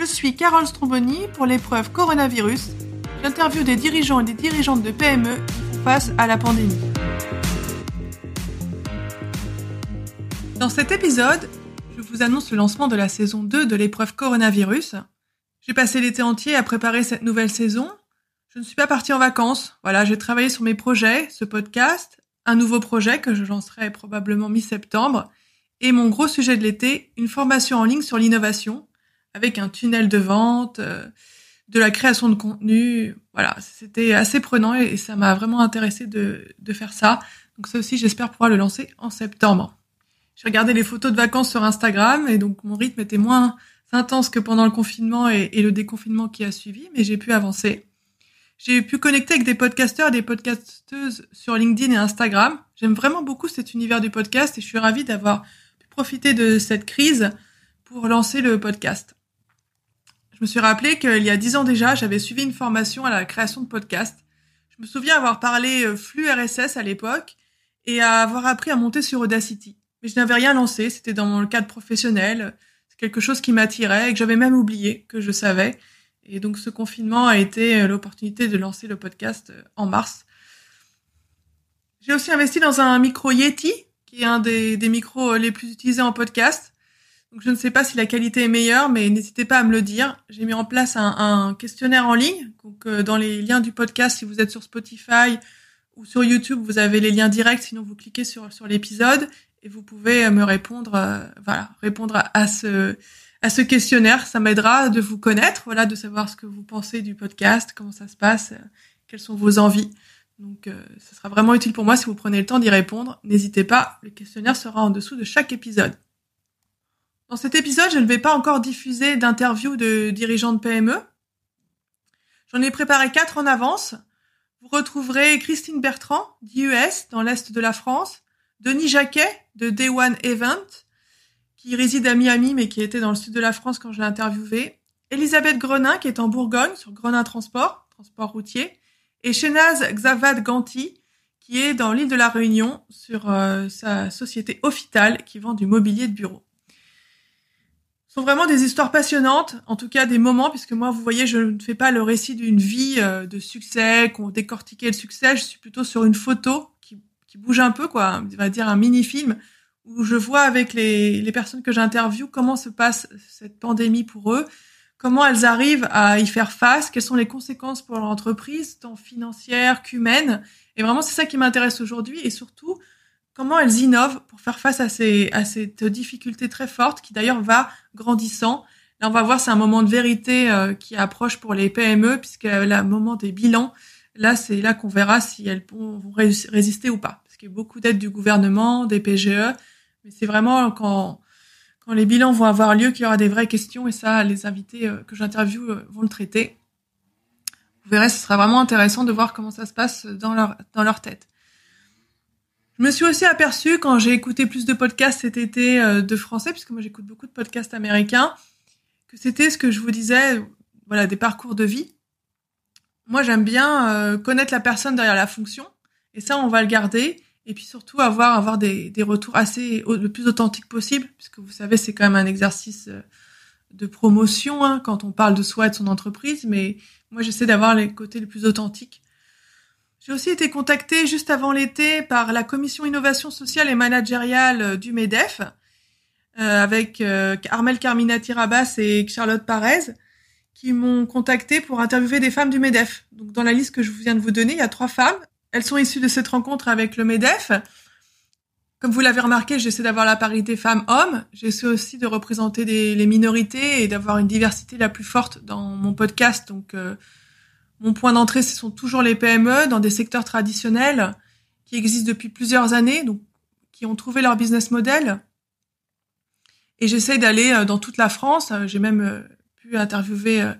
Je suis Carole Stromboni pour l'épreuve coronavirus. J'interviewe des dirigeants et des dirigeantes de PME face à la pandémie. Dans cet épisode, je vous annonce le lancement de la saison 2 de l'épreuve coronavirus. J'ai passé l'été entier à préparer cette nouvelle saison. Je ne suis pas partie en vacances. Voilà, j'ai travaillé sur mes projets, ce podcast, un nouveau projet que je lancerai probablement mi-septembre, et mon gros sujet de l'été, une formation en ligne sur l'innovation, avec un tunnel de vente, euh, de la création de contenu. Voilà, c'était assez prenant et, ça m'a vraiment intéressé de, de faire ça. Donc ça aussi, j'espère pouvoir le lancer en septembre. J'ai regardé les photos de vacances sur Instagram et donc mon rythme était moins intense que pendant le confinement et, et le déconfinement qui a suivi, mais j'ai pu avancer. J'ai pu connecter avec des podcasteurs et des podcasteuses sur LinkedIn et Instagram. J'aime vraiment beaucoup cet univers du podcast et je suis ravie d'avoir pu profiter de cette crise pour lancer le podcast. Je me suis rappelé qu'il y a dix ans déjà, j'avais suivi une formation à la création de podcasts. Je me souviens avoir parlé euh, flux RSS à l'époque et avoir appris à monter sur Audacity. Mais je n'avais rien lancé, c'était dans le cadre professionnel, c'est quelque chose qui m'attirait et que j'avais même oublié que je savais. Et donc ce confinement a été euh, l'opportunité de lancer le podcast euh, en mars. J'ai aussi investi dans un micro Yeti, qui est un des, des micros les plus utilisés en podcast. Donc je ne sais pas si la qualité est meilleure, mais n'hésitez pas à me le dire. J'ai mis en place un, questionnaire en ligne. Donc euh, dans les liens du podcast, si vous êtes sur Spotify ou sur YouTube, vous avez les liens directs. Sinon, vous cliquez sur sur l'épisode et vous pouvez euh, me répondre. Euh, voilà, répondre à, ce à ce questionnaire. Ça m'aidera de vous connaître, voilà, de savoir ce que vous pensez du podcast, comment ça se passe, quelles sont vos envies. Donc, ce sera vraiment utile pour moi si vous prenez le temps d'y répondre. N'hésitez pas, le questionnaire sera en dessous de chaque épisode. Dans cet épisode, je ne vais pas encore diffuser d'interviews de dirigeants de PME. J'en ai préparé quatre en avance. Vous retrouverez Christine Bertrand, d'IES, dans l'Est de la France, Denis Jacquet, de Day One Event, qui réside à Miami, mais qui était dans le sud de la France quand je l'ai interviewé, Elisabeth Grenin, qui est en Bourgogne, sur Grenin Transport, transport routier, et Shenaz Xavad Ganti, qui est dans l'île de la Réunion, sur euh, sa société Offital, qui vend du mobilier de bureau sont vraiment des histoires passionnantes, en tout cas des moments, puisque moi, vous voyez, je ne fais pas le récit d'une vie euh, de succès, qu'on décortiquait le succès, je suis plutôt sur une photo qui, qui bouge un peu, quoi, on va dire un mini-film, où je vois avec les, les personnes que j'interviewe comment se passe cette pandémie pour eux, comment elles arrivent à y faire face, quelles sont les conséquences pour leur entreprise, tant financières qu'humaines. Et vraiment, c'est ça qui m'intéresse aujourd'hui, et surtout, comment elles innovent pour faire face à, ces, à cette difficulté très forte qui d'ailleurs va grandissant. Là, on va voir, c'est un moment de vérité euh, qui approche pour les PME puisque le moment des bilans, là, c'est là qu'on verra si elles vont résister ou pas. Parce qu'il y a beaucoup d'aides du gouvernement, des PGE, mais c'est vraiment quand quand les bilans vont avoir lieu qu'il y aura des vraies questions et ça, les invités euh, que j'interviewe euh, vont le traiter. Vous verrez, ce sera vraiment intéressant de voir comment ça se passe dans leur dans leur tête. Je me suis aussi aperçue quand j'ai écouté plus de podcasts cet été euh, de français, puisque moi j'écoute beaucoup de podcasts américains, que c'était ce que je vous disais, voilà, des parcours de vie. Moi j'aime bien euh, connaître la personne derrière la fonction, et ça on va le garder, et puis surtout avoir avoir des, des retours assez le plus authentiques possible, puisque vous savez c'est quand même un exercice euh, de promotion hein, quand on parle de soi et de son entreprise, mais moi j'essaie d'avoir les côtés les plus authentiques. J'ai aussi été contactée juste avant l'été par la commission innovation sociale et managériale euh, du MEDEF, euh, avec euh, Armel Carminati Rabas et Charlotte Parez, qui m'ont contacté pour interviewer des femmes du MEDEF. Donc dans la liste que je viens de vous donner, il y a trois femmes. Elles sont issues de cette rencontre avec le MEDEF. Comme vous l'avez remarqué, j'essaie d'avoir la parité femmes-hommes. J'essaie aussi de représenter les minorités et d'avoir une diversité la plus forte dans mon podcast. Donc euh, mon point d'entrée, ce sont toujours les PME dans des secteurs traditionnels qui existent depuis plusieurs années, donc qui ont trouvé leur business model. Et j'essaie d'aller euh, dans toute la France. Euh, j'ai même euh, pu interviewer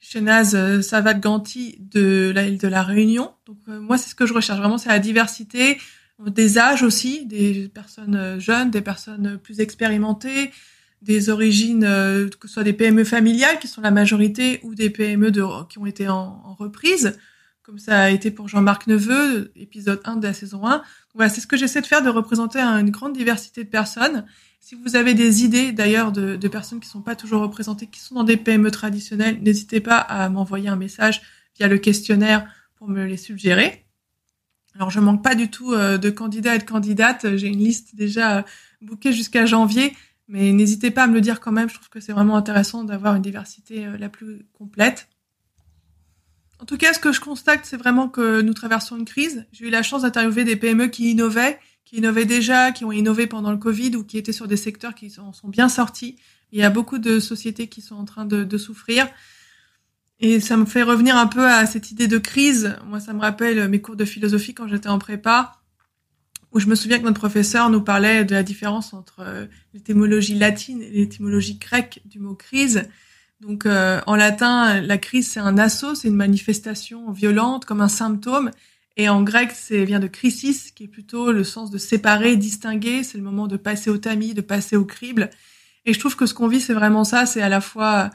Shenaz Savat Ganti de la de la Réunion. Donc moi, c'est ce que je recherche vraiment, c'est la diversité des âges aussi, des personnes jeunes, des personnes plus expérimentées, des origines, euh, que ce soit des PME familiales qui sont la majorité ou des PME de, qui ont été en, reprise, comme ça a été pour Jean-Marc Neveu, épisode 1 de la saison 1. Voilà, c'est ce que j'essaie de faire, de représenter une grande diversité de personnes. Si vous avez des idées d'ailleurs de, de, personnes qui sont pas toujours représentées, qui sont dans des PME traditionnelles, n'hésitez pas à m'envoyer un message via le questionnaire pour me les suggérer. Alors je manque pas du tout euh, de candidats et de candidates. J'ai une liste déjà euh, bookée jusqu'à janvier, mais n'hésitez pas à me le dire quand même. Je trouve que c'est vraiment intéressant d'avoir une diversité euh, la plus complète. En tout cas, ce que je constate, c'est vraiment que nous traversons une crise. J'ai eu la chance d'interviewer des PME qui innovaient, qui innovaient déjà, qui ont innové pendant le Covid ou qui étaient sur des secteurs qui en sont bien sortis. Il y a beaucoup de sociétés qui sont en train de, de souffrir. Et ça me fait revenir un peu à cette idée de crise. Moi, ça me rappelle mes cours de philosophie quand j'étais en prépa, où je me souviens que notre professeur nous parlait de la différence entre euh, l'étymologie latine et l'étymologie grecque du mot crise. Donc, euh, en latin, la crise, c'est un assaut, c'est une manifestation violente, comme un symptôme. Et en grec, c'est vient de crisis, qui est plutôt le sens de séparer, distinguer. C'est le moment de passer au tamis, de passer au crible. Et je trouve que ce qu'on vit, c'est vraiment ça. C'est à la fois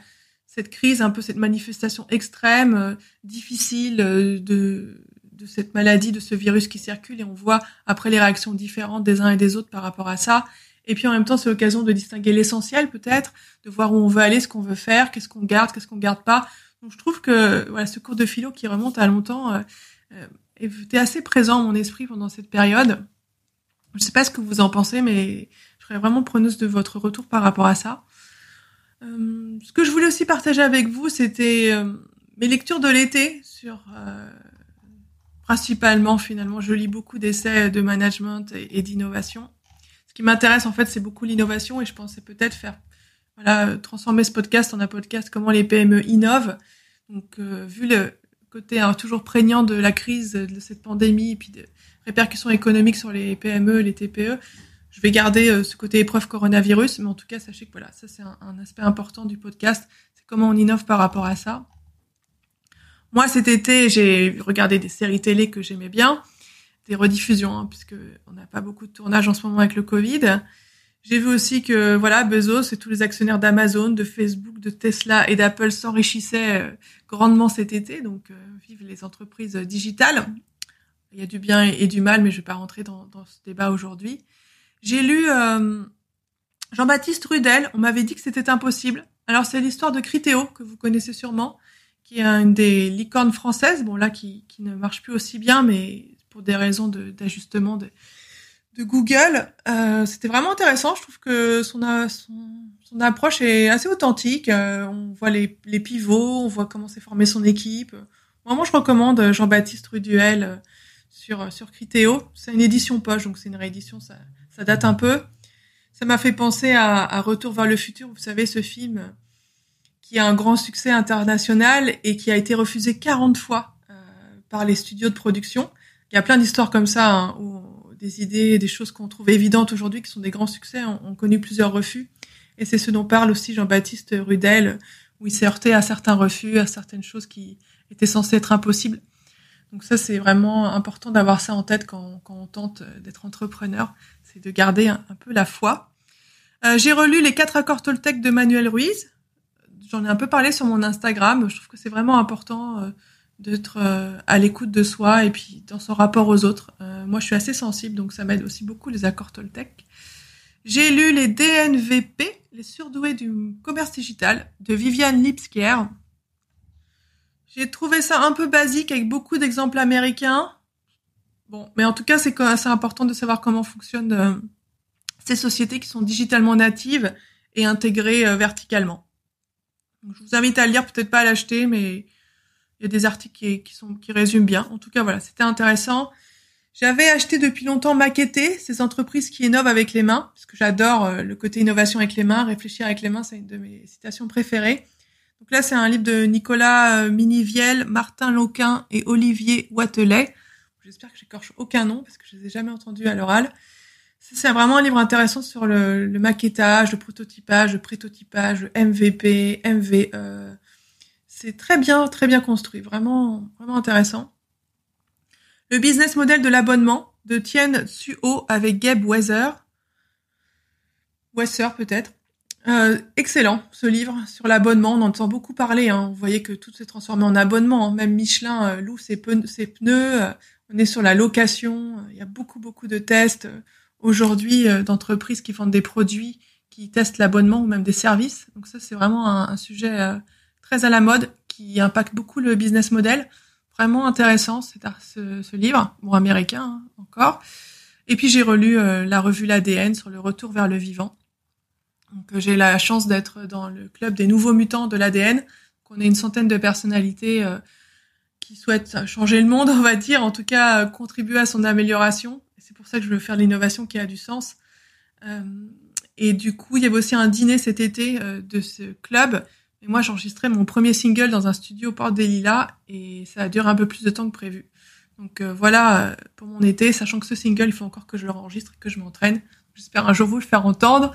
cette crise, un peu cette manifestation extrême, euh, difficile euh, de, de cette maladie, de ce virus qui circule, et on voit après les réactions différentes des uns et des autres par rapport à ça. Et puis en même temps, c'est l'occasion de distinguer l'essentiel peut-être, de voir où on veut aller, ce qu'on veut faire, qu'est-ce qu'on garde, qu'est-ce qu'on garde pas. Donc je trouve que voilà, ce cours de philo qui remonte à longtemps euh, euh était assez présent dans mon esprit pendant cette période. Je ne sais pas ce que vous en pensez, mais je serais vraiment preneuse de votre retour par rapport à ça. Euh, ce que je voulais aussi partager avec vous, c'était euh, mes lectures de l'été sur principalement finalement, je lis beaucoup d'essais de management et, d'innovation. Ce qui m'intéresse en fait, c'est beaucoup l'innovation et je pensais peut-être faire voilà transformer ce podcast en un podcast comment les PME innovent. Donc vu le côté hein, toujours prégnant de la crise de cette pandémie et puis des répercussions économiques sur les PME, les TPE, je vais garder euh, ce côté épreuve coronavirus, mais en tout cas, sachez que voilà, ça c'est un, aspect important du podcast, c'est comment on innove par rapport à ça. Moi, cet été, j'ai regardé des séries télé que j'aimais bien, des rediffusions, hein, puisque on n'a pas beaucoup de tournage en ce moment avec le Covid. J'ai vu aussi que voilà, Bezos et tous les actionnaires d'Amazon, de Facebook, de Tesla et d'Apple s'enrichissaient euh, grandement cet été. Donc, euh, vive les entreprises digitales. Il y a du bien et du mal, mais je vais pas rentrer dans, dans ce débat aujourd'hui. J'ai lu euh, Jean-Baptiste Rudel. On m'avait dit que c'était impossible. Alors c'est l'histoire de Critéo que vous connaissez sûrement, qui est une des licornes françaises. Bon là qui, qui ne marche plus aussi bien, mais pour des raisons d'ajustement de, Google. Euh, c'était vraiment intéressant. Je trouve que son, son, approche est assez authentique. Euh, on voit les, les, pivots, on voit comment s'est formée son équipe. Moi, je recommande Jean-Baptiste Rudel euh, sur sur Critéo. C'est une édition poche, donc c'est une réédition. Ça, ça date un peu. Ça m'a fait penser à, Retour vers le futur, vous savez, ce film qui a un grand succès international et qui a été refusé 40 fois euh, par les studios de production. Il y a plein d'histoires comme ça, hein, où des idées, des choses qu'on trouve évidentes aujourd'hui, qui sont des grands succès, ont, connu plusieurs refus. Et c'est ce dont parle aussi Jean-Baptiste Rudel, où il s'est heurté à certains refus, à certaines choses qui étaient censées être impossibles. Donc ça, c'est vraiment important d'avoir ça en tête quand, quand on tente d'être entrepreneur c'est de garder un, peu la foi. Euh, j'ai relu les quatre accords Toltec de Manuel Ruiz. J'en ai un peu parlé sur mon Instagram. Je trouve que c'est vraiment important euh, d'être euh, à l'écoute de soi et puis dans son rapport aux autres. moi, je suis assez sensible, donc ça m'aide aussi beaucoup les accords Toltec. J'ai lu les DNVP, les surdoués du commerce digital, de Viviane Lipskier. J'ai trouvé ça un peu basique avec beaucoup d'exemples américains. Bon, mais en tout cas, c'est assez important de savoir comment fonctionnent euh, ces sociétés qui sont digitalement natives et intégrées euh, je vous invite à le lire, peut-être pas à l'acheter, mais il y a des articles qui, sont qui résument bien. En tout cas, voilà, c'était intéressant. J'avais acheté depuis longtemps Maqueter, ces entreprises qui innovent avec les mains, parce que j'adore euh, le côté innovation avec les mains, réfléchir avec les mains, c'est une de mes citations préférées. Donc là, c'est un livre de Nicolas Miniviel, Martin Loquin et Olivier Watelet. J'espère que j'écorche aucun nom parce que je les ai jamais entendus à l'oral. C'est vraiment un livre intéressant sur le, le, maquettage, le prototypage, le prétotypage, le MVP, MVE. C'est très bien, très bien construit, vraiment, vraiment intéressant. Le business model de l'abonnement de Tien Suo avec Gabe Weather. Weather peut-être. Euh, excellent ce livre sur l'abonnement, on en entend beaucoup parler. Hein. Vous voyez que tout s'est transformé en abonnement. Hein. Même Michelin euh, loue ses, pneus. Euh, On est sur la location. Il y a beaucoup, beaucoup de tests aujourd'hui d'entreprises qui vendent des produits, qui testent l'abonnement ou même des services. Donc ça, c'est vraiment un, sujet très à la mode qui impacte beaucoup le business model. Vraiment intéressant, c'est ce, ce, livre, bon américain hein, encore. Et puis j'ai relu la revue l'ADN sur le retour vers le vivant donc euh, j'ai la chance d'être dans le club des nouveaux mutants de l'ADN. qu'on est une centaine de personnalités euh, qui souhaitent changer le monde, on va dire, en tout cas contribuer à son amélioration. C'est pour ça que je veux faire l'innovation qui a du sens. Euh, et du coup, il y avait aussi un dîner cet été de ce club. Et moi, j'enregistrais mon premier single dans un studio Porte des Lilas et ça a duré un peu plus de temps que prévu. Donc voilà pour mon été, sachant que ce single, il faut encore que je le enregistre et que je m'entraîne. J'espère un jour vous le faire entendre.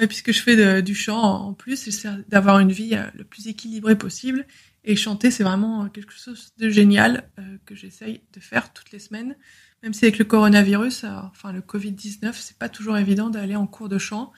Euh, puisque je fais du chant en plus, c'est d'avoir une vie euh, le plus équilibrée possible. Et chanter, c'est vraiment quelque chose de génial euh, que j'essaye de faire toutes les semaines. Même si avec le coronavirus, enfin le Covid-19, c'est pas toujours évident d'aller en cours de chant.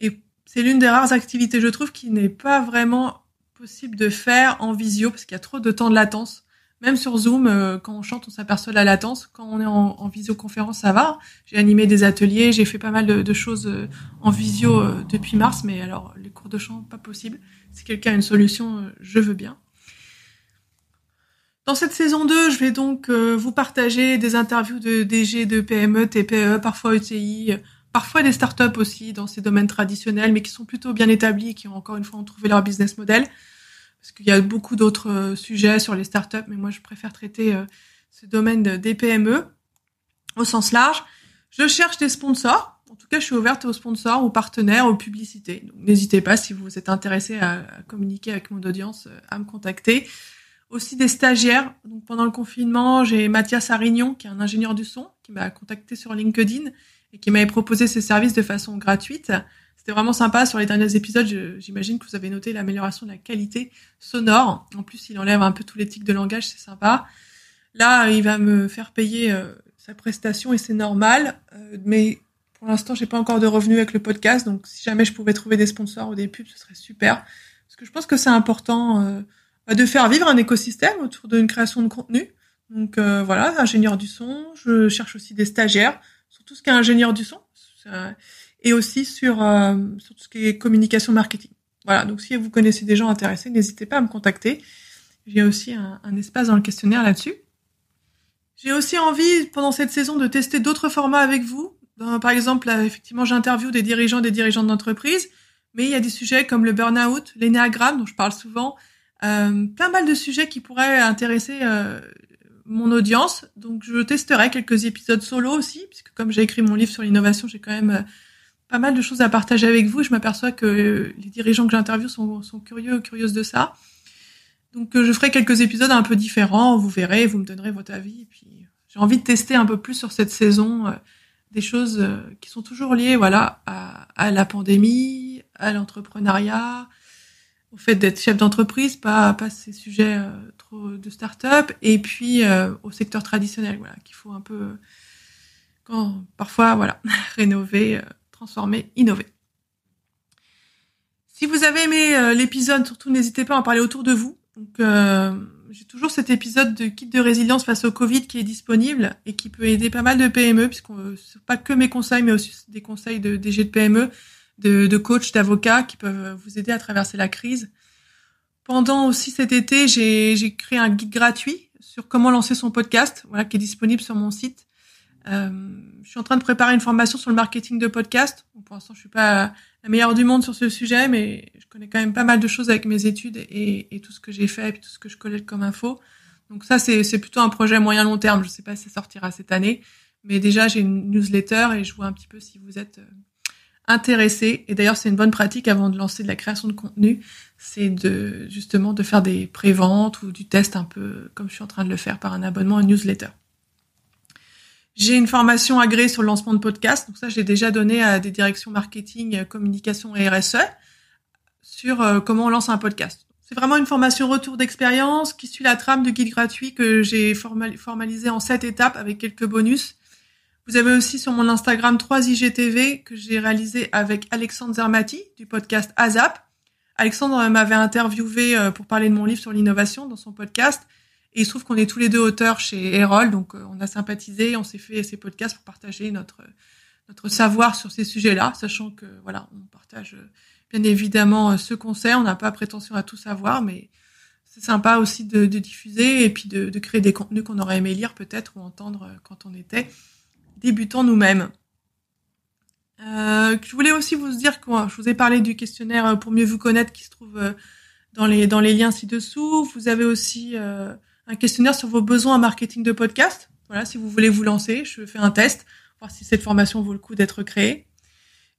Et c'est l'une des rares activités, je trouve, qui n'est pas vraiment possible de faire en visio parce qu'il y a trop de temps de latence. Même sur Zoom, euh, quand on chante, on s'aperçoit de la latence. Quand on est en, en visioconférence, ça va. J'ai animé des ateliers, j'ai fait pas mal de, choses euh, en visio euh, depuis mars, mais alors les cours de chant, pas possible. Si quelqu'un a une solution, je veux bien. Dans cette saison 2, je vais donc vous partager des interviews de DG, de PME, TPE, parfois ETI, parfois des startups aussi dans ces domaines traditionnels, mais qui sont plutôt bien établis, qui ont encore une fois trouvé leur business model parce qu'il y a beaucoup d'autres euh, sujets sur les startups, mais moi je préfère traiter euh, ce domaine des PME au sens large. Je cherche des sponsors. En tout cas, je suis ouverte aux sponsors, aux partenaires, aux publicités. n'hésitez pas si vous êtes intéressé à, communiquer avec mon audience, euh, à me contacter. Aussi des stagiaires. Donc pendant le confinement, j'ai Mathias Arignon, qui est un ingénieur du son, qui m'a contacté sur LinkedIn et qui m'avait proposé ses services de façon gratuite. C'était vraiment sympa sur les derniers épisodes. J'imagine que vous avez noté l'amélioration de la qualité sonore. En plus, il enlève un peu tous les tics de langage, c'est sympa. Là, il va me faire payer euh, sa prestation et c'est normal. Euh, mais pour l'instant, j'ai pas encore de revenus avec le podcast. Donc, si jamais je pouvais trouver des sponsors ou des pubs, ce serait super. Parce que je pense que c'est important euh, de faire vivre un écosystème autour d'une création de contenu. Donc voilà, ingénieur du son. Je cherche aussi des stagiaires sur tout ce qui est ingénieur du son et aussi sur, euh, sur tout ce qui est communication marketing. Voilà, donc si vous connaissez des gens intéressés, n'hésitez pas à me contacter. J'ai aussi un, un, espace dans le questionnaire là-dessus. J'ai aussi envie, pendant cette saison, de tester d'autres formats avec vous. par exemple, effectivement, j'interviewe des dirigeants, des dirigeants d'entreprise, mais il y a des sujets comme le burn-out, l'énéagramme, dont je parle souvent, euh, plein mal de sujets qui pourraient intéresser euh, mon audience. Donc, je testerai quelques épisodes solo aussi, puisque comme j'ai écrit mon livre sur l'innovation, j'ai quand même pas mal de choses à partager avec vous. Je m'aperçois que les dirigeants que j'interviewe sont, sont curieux, curieuses de ça. Donc euh, je ferai quelques épisodes un peu différents, vous verrez, vous me donnerez votre avis. Et puis j'ai envie de tester un peu plus sur cette saison euh, des choses euh, qui sont toujours liées, voilà, à, à la pandémie, à l'entrepreneuriat, au fait d'être chef d'entreprise, pas pas ces sujets trop de start-up, et puis au secteur traditionnel, voilà, qu'il faut un peu quand parfois voilà rénover transformer, innover. Si vous avez aimé euh, l'épisode, surtout n'hésitez pas à en parler autour de vous. Euh, j'ai toujours cet épisode de kit de résilience face au Covid qui est disponible et qui peut aider pas mal de PME, puisqu'on euh, pas que mes conseils, mais aussi des conseils de DG de PME, de, de coachs, d'avocats qui peuvent vous aider à traverser la crise. Pendant aussi cet été, j'ai, j'ai créé un guide gratuit sur comment lancer son podcast, voilà, qui est disponible sur mon site. Euh, je suis en train de préparer une formation sur le marketing de podcast. pour l'instant, je suis pas la meilleure du monde sur ce sujet, mais je connais quand même pas mal de choses avec mes études et, tout ce que j'ai fait et tout ce que je collecte comme info. Donc ça, c'est plutôt un projet moyen long terme. Je sais pas si ça sortira cette année, mais déjà j'ai une newsletter et je vois un petit peu si vous êtes euh, intéressé. Et d'ailleurs, c'est une bonne pratique avant de lancer de la création de contenu, c'est de justement de faire des préventes ou du test un peu comme je suis en train de le faire par un abonnement à une newsletter. J'ai une formation agréée sur le lancement de podcast. Donc ça, j'ai déjà donné à des directions marketing, euh, communication et RSE sur euh, comment on lance un podcast. C'est vraiment une formation retour d'expérience qui suit la trame de guide gratuit que j'ai formalisé en sept étapes avec quelques bonus. Vous avez aussi sur mon Instagram 3IGTV que j'ai réalisé avec Alexandre Zermati du podcast AZAP. Alexandre m'avait interviewé euh, pour parler de mon livre sur l'innovation dans son podcast Et il se trouve qu'on est tous les deux auteurs chez Erol, donc on a sympathisé, on s'est fait ces podcasts pour partager notre notre savoir sur ces sujets-là, sachant que voilà, on partage bien évidemment ce qu'on sait, on n'a pas prétention à tout savoir, mais c'est sympa aussi de, diffuser et puis de, créer des contenus qu'on aurait aimé lire peut-être ou entendre euh, quand on était débutant nous-mêmes. Euh, je voulais aussi vous dire que je vous ai parlé du questionnaire euh, pour mieux vous connaître qui se trouve dans les dans les liens ci-dessous. Vous avez aussi un questionnaire sur vos besoins en marketing de podcast. Voilà, si vous voulez vous lancer, je fais un test, voir si cette formation vaut le coup d'être créée.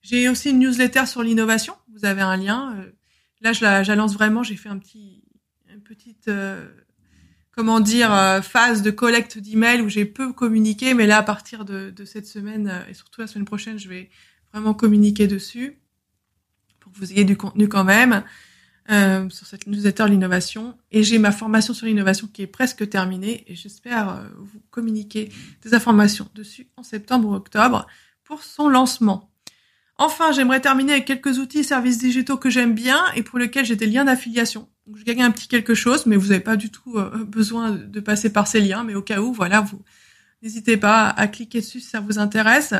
J'ai aussi une newsletter sur l'innovation. Vous avez un lien. Là, je la, lance vraiment. J'ai fait un petit petite euh, comment dire euh, phase de collecte d'emails où j'ai peu communiqué, mais là à partir de, cette semaine euh, et surtout la semaine prochaine, je vais vraiment communiquer dessus pour que vous ayez du contenu quand même sur cette newsletter l'innovation. Et j'ai ma formation sur l'innovation qui est presque terminée et j'espère vous communiquer des informations dessus en septembre ou octobre pour son lancement. Enfin, j'aimerais terminer avec quelques outils et services digitaux que j'aime bien et pour lesquels j'ai des liens d'affiliation. Je gagne un petit quelque chose, mais vous n'avez pas du tout euh, besoin de passer par ces liens. Mais au cas où, voilà, vous n'hésitez pas à cliquer dessus si ça vous intéresse.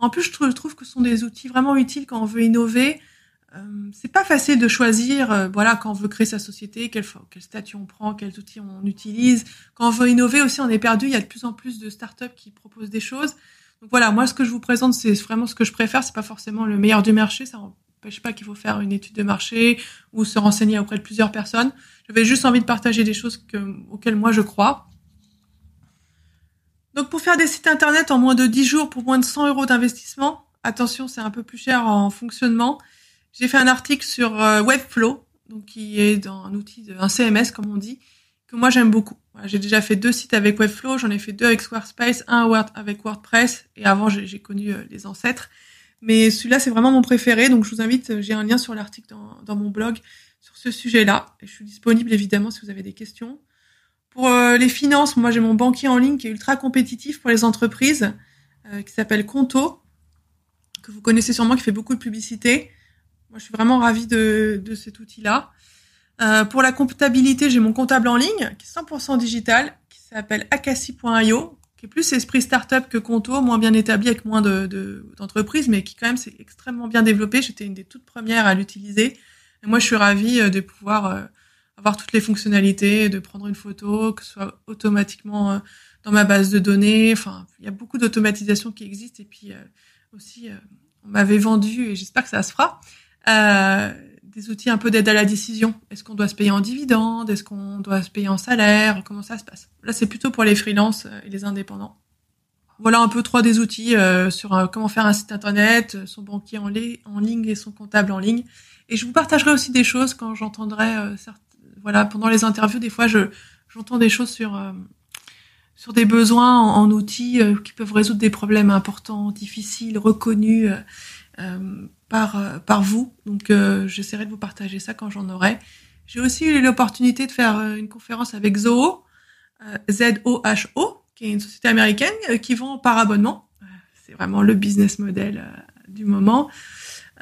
En plus, je trouve, que ce sont des outils vraiment utiles quand on veut innover. Euh, c'est pas facile de choisir, euh, voilà, quand on veut créer sa société, quel, statut on prend, quels outils on utilise. Quand on veut innover aussi, on est perdu. Il y a de plus en plus de startups qui proposent des choses. Donc voilà, moi, ce que je vous présente, c'est vraiment ce que je préfère. C'est pas forcément le meilleur du marché. Ça n'empêche pas qu'il faut faire une étude de marché ou se renseigner auprès de plusieurs personnes. J'avais juste envie de partager des choses auxquelles moi je crois. Donc pour faire des sites internet en moins de 10 jours pour moins de 100 euros d'investissement, attention c'est un peu plus cher en fonctionnement, j'ai fait un article sur euh, Webflow, donc qui est dans un outil, un CMS comme on dit, que moi j'aime beaucoup. J'ai déjà fait deux sites avec Webflow, j'en ai fait deux avec Squarespace, un avec WordPress, et avant j'ai connu euh, les ancêtres. Mais celui-là, c'est vraiment mon préféré. Donc, je vous invite, j'ai un lien sur l'article dans, mon blog sur ce sujet-là. Et je suis disponible, évidemment, si vous avez des questions. Pour euh, les finances, moi, j'ai mon banquier en ligne qui est ultra compétitif pour les entreprises, euh, qui s'appelle Conto, que vous connaissez sûrement, qui fait beaucoup de publicité. Moi, je suis vraiment ravie de, de cet outil-là. Euh, pour la comptabilité, j'ai mon comptable en ligne, qui est 100% digital, qui s'appelle akasi.io, plus esprit startup que Conto, moins bien établi avec moins de d'entreprises, mais qui quand même c'est extrêmement bien développé. J'étais une des toutes premières à l'utiliser. Moi, je suis ravie euh, de pouvoir euh, avoir toutes les fonctionnalités, de prendre une photo, que ce soit automatiquement euh, dans ma base de données. Enfin, il y a beaucoup d'automatisation qui existe. Et puis aussi, on m'avait vendu, et j'espère que ça se fera, des outils un peu d'aide à la décision. Est-ce qu'on doit se payer en dividende? Est-ce qu'on doit se payer en salaire? Comment ça se passe? Là, c'est plutôt pour les freelances euh, et les indépendants. Voilà un peu trois des outils euh, sur euh, comment faire un site internet, son banquier en, ligne et son comptable en ligne. Et je vous partagerai aussi des choses quand j'entendrai, voilà, pendant les interviews, des fois, je j'entends des choses sur sur des besoins en, en outils qui peuvent résoudre des problèmes importants, difficiles, reconnus par, euh, par vous. Donc, euh, j'essaierai de vous partager ça quand j'en aurai. J'ai aussi eu l'opportunité de faire euh, une conférence avec Zoho, Z-O-H-O, qui est une société américaine qui vend par abonnement. C'est vraiment le business model du moment.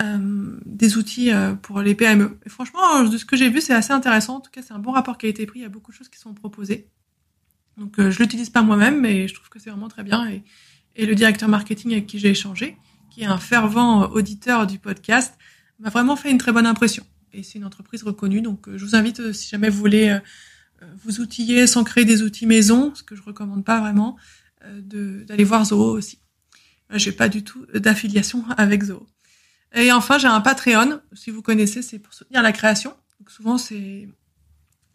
des outils pour les PME. Franchement, de ce que j'ai vu, c'est assez intéressant. En tout cas, c'est un bon rapport pris. Il y a beaucoup de choses qui sont proposées. Donc, je l'utilise pas moi-même, mais je trouve que c'est vraiment très bien. Et le directeur marketing avec qui j'ai échangé, qui est un fervent auditeur du podcast, m'a vraiment fait une très bonne impression. Et c'est une entreprise reconnue, donc euh, je vous invite, euh, si jamais vous voulez euh, vous outiller sans créer des outils maison, ce que je recommande pas vraiment, d'aller voir Zoho aussi. J'ai pas du tout d'affiliation avec Zoho. Et enfin, j'ai un Patreon, si vous connaissez, c'est pour soutenir la création. Donc souvent, c'est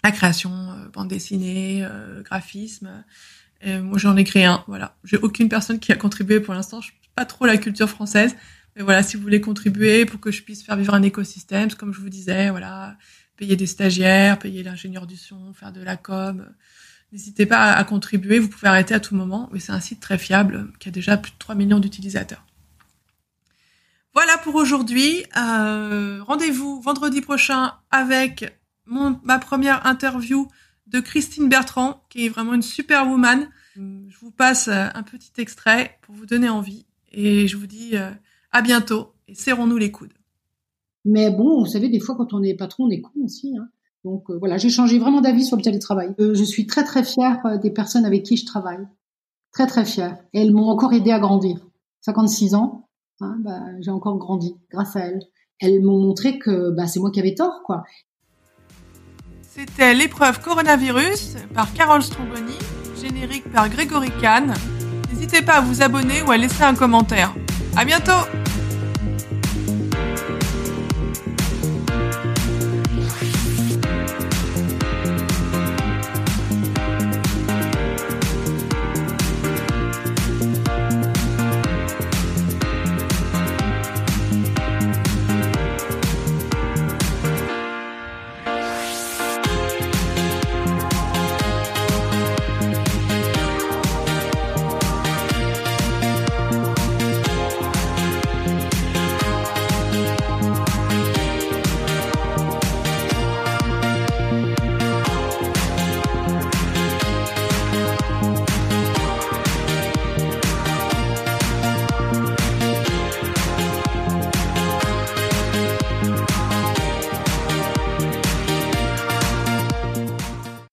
la création, bande dessinée, graphisme. moi, j'en ai créé un. Voilà, j'ai aucune personne qui a contribué pour l'instant. Pas trop la culture française. Mais voilà, si vous voulez contribuer pour que je puisse faire vivre un écosystème, comme je vous disais, voilà, payer des stagiaires, payer l'ingénieur du son, faire de la com, n'hésitez pas à, contribuer. Vous pouvez arrêter à tout moment, mais c'est un site très fiable qui a déjà plus de 3 millions d'utilisateurs. Voilà pour aujourd'hui. Euh, rendez-vous vendredi prochain avec ma première interview de Christine Bertrand, qui est vraiment une super woman. Je vous passe un petit extrait pour vous donner envie. Et je vous dis euh, à bientôt et serrons-nous les coudes. Mais bon, vous savez, des fois, quand on est patron, on est con aussi. Hein. Donc euh, voilà, j'ai changé vraiment d'avis sur le télétravail. Euh, je suis très très fière des personnes avec qui je travaille. Très très fière. Et elles m'ont encore aidé à grandir. 56 ans, hein, bah, j'ai encore grandi grâce à elles. Elles m'ont montré que bah, c'est moi qui avais tort, quoi. C'était l'épreuve coronavirus par Carole Stromboni, générique par Grégory Kahn. N'hésitez pas à vous abonner ou à laisser un commentaire. À bientôt!